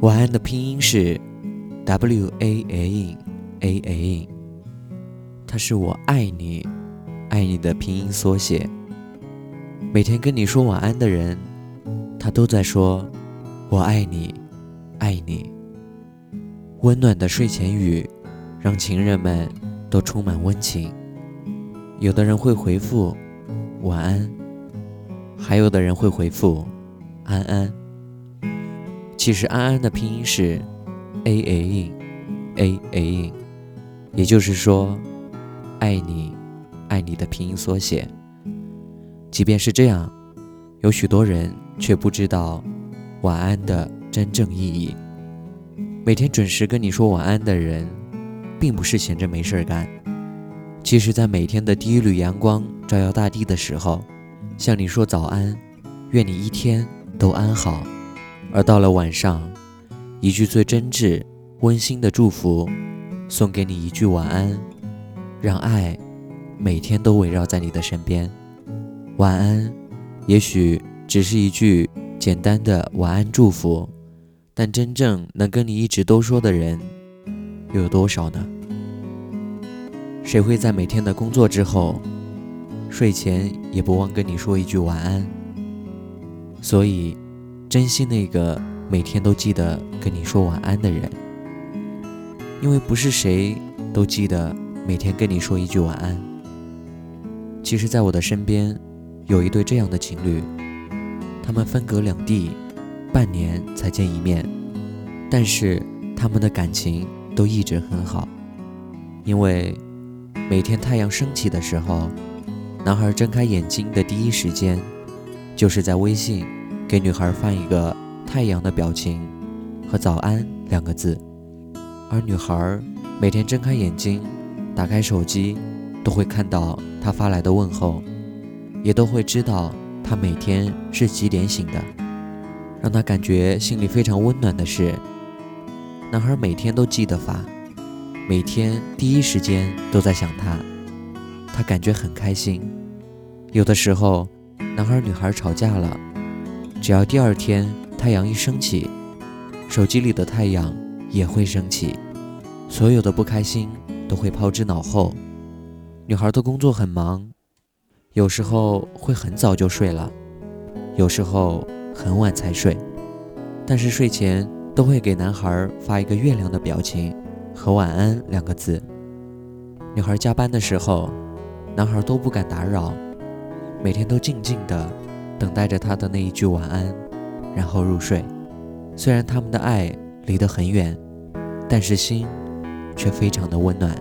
晚安的拼音是 W A A A A，它是我爱你，爱你的拼音缩写。每天跟你说晚安的人，他都在说我爱你，爱你。温暖的睡前语，让情人们都充满温情。有的人会回复晚安，还有的人会回复安安。其实安安的拼音是 a a a a，也就是说，爱你，爱你的拼音缩写。即便是这样，有许多人却不知道晚安的真正意义。每天准时跟你说晚安的人，并不是闲着没事干。其实，在每天的第一缕阳光照耀大地的时候，向你说早安，愿你一天都安好。而到了晚上，一句最真挚、温馨的祝福，送给你一句晚安，让爱每天都围绕在你的身边。晚安，也许只是一句简单的晚安祝福，但真正能跟你一直都说的人，又有多少呢？谁会在每天的工作之后，睡前也不忘跟你说一句晚安？所以。珍惜那个每天都记得跟你说晚安的人，因为不是谁都记得每天跟你说一句晚安。其实，在我的身边有一对这样的情侣，他们分隔两地，半年才见一面，但是他们的感情都一直很好。因为每天太阳升起的时候，男孩睁开眼睛的第一时间，就是在微信。给女孩发一个太阳的表情和早安两个字，而女孩每天睁开眼睛，打开手机，都会看到他发来的问候，也都会知道他每天是几点醒的。让他感觉心里非常温暖的是，男孩每天都记得发，每天第一时间都在想他，他感觉很开心。有的时候，男孩女孩吵架了。只要第二天太阳一升起，手机里的太阳也会升起，所有的不开心都会抛之脑后。女孩的工作很忙，有时候会很早就睡了，有时候很晚才睡，但是睡前都会给男孩发一个月亮的表情和晚安两个字。女孩加班的时候，男孩都不敢打扰，每天都静静的。等待着他的那一句晚安，然后入睡。虽然他们的爱离得很远，但是心却非常的温暖。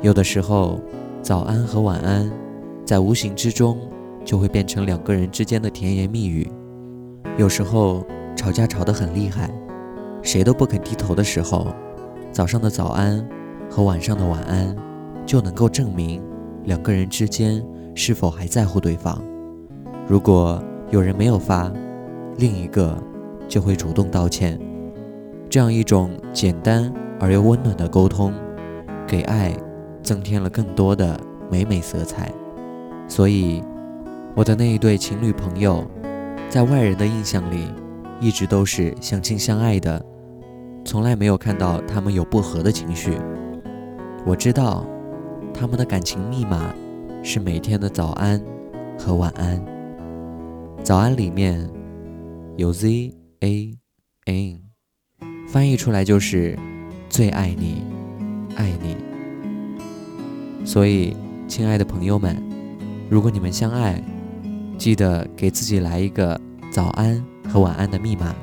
有的时候，早安和晚安，在无形之中就会变成两个人之间的甜言蜜语。有时候吵架吵得很厉害，谁都不肯低头的时候，早上的早安和晚上的晚安，就能够证明两个人之间是否还在乎对方。如果有人没有发，另一个就会主动道歉。这样一种简单而又温暖的沟通，给爱增添了更多的美美色彩。所以，我的那一对情侣朋友，在外人的印象里，一直都是相亲相爱的，从来没有看到他们有不和的情绪。我知道，他们的感情密码是每天的早安和晚安。早安里面有 Z A N，翻译出来就是最爱你，爱你。所以，亲爱的朋友们，如果你们相爱，记得给自己来一个早安和晚安的密码，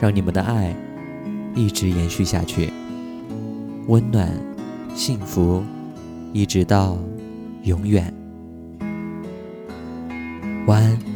让你们的爱一直延续下去，温暖、幸福，一直到永远。晚安。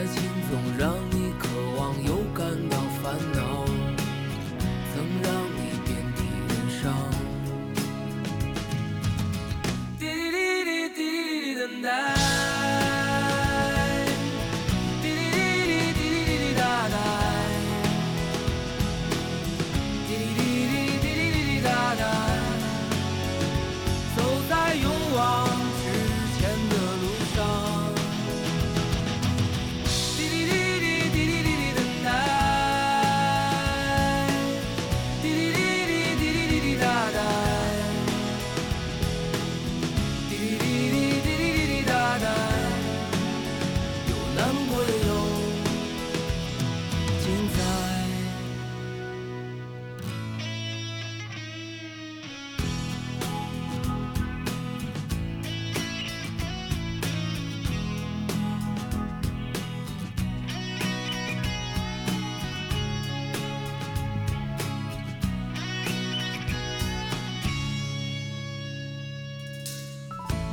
爱情总让你渴望，又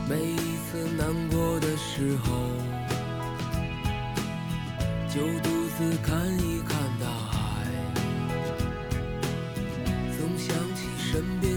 每一次难过的时候。就独自看一看大海，总想起身边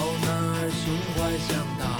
好男儿胸怀像大